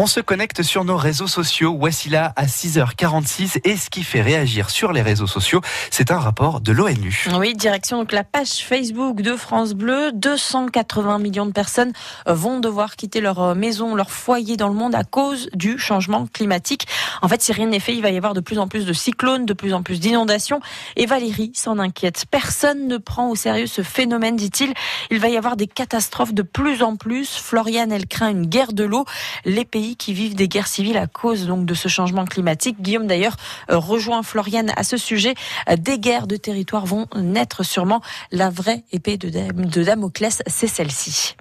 On se connecte sur nos réseaux sociaux. Voici là à 6h46 et ce qui fait réagir sur les réseaux sociaux, c'est un rapport de l'ONU. Oui, direction donc la page Facebook de France Bleu. 280 millions de personnes vont devoir quitter leur maison, leur foyer dans le monde à cause du changement climatique. En fait, si rien n'est fait, il va y avoir de plus en plus de cyclones, de plus en plus d'inondations. Et Valérie s'en inquiète. Personne ne prend au sérieux ce phénomène, dit-il. Il va y avoir des catastrophes de plus en plus. Floriane, elle craint une guerre de l'eau. Les pays qui vivent des guerres civiles à cause donc de ce changement climatique. Guillaume d'ailleurs euh, rejoint Floriane à ce sujet. Euh, des guerres de territoire vont naître sûrement. La vraie épée de Damoclès, c'est celle-ci.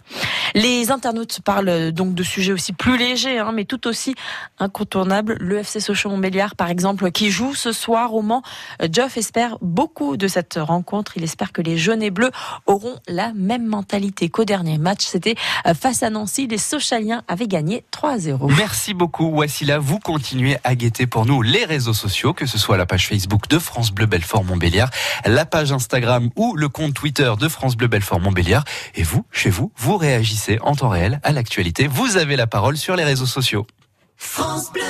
Les internautes parlent donc de sujets aussi plus légers, hein, mais tout aussi incontournables. Le FC Sochaux-Montbéliard, par exemple, qui joue ce soir au Mans. Geoff espère beaucoup de cette rencontre. Il espère que les jaunes et bleus auront la même mentalité qu'au dernier match. C'était euh, face à Nancy. Les Sochaliens avaient gagné 3 0. Merci beaucoup, Wassila. Vous continuez à guetter pour nous les réseaux sociaux, que ce soit la page Facebook de France Bleu Belfort Montbéliard, la page Instagram ou le compte Twitter de France Bleu Belfort Montbéliard. Et vous, chez vous, vous réagissez en temps réel à l'actualité. Vous avez la parole sur les réseaux sociaux. France Bleu.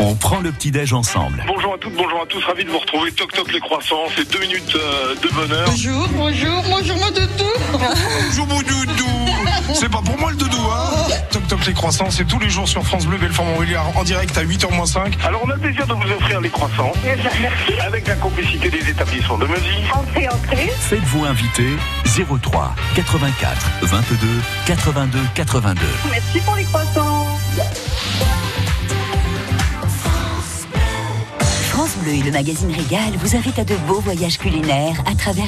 On prend le petit-déj ensemble. Bonjour à toutes, bonjour à tous, ravi de vous retrouver. Toc toc les croissants, c'est deux minutes euh, de bonheur. Bonjour, bonjour, bonjour mon doudou. bonjour mon doudou. Les croissants, c'est tous les jours sur France Bleu Belfort Montbéliard en direct à 8h 5. Alors on a le plaisir de vous offrir les croissants. Merci. Avec la complicité des établissements de musique. Entrez, entrez. Faites-vous inviter 03 84 22 82 82. Merci pour les croissants. France Bleu et le magazine Régal vous invitent à de beaux voyages culinaires à travers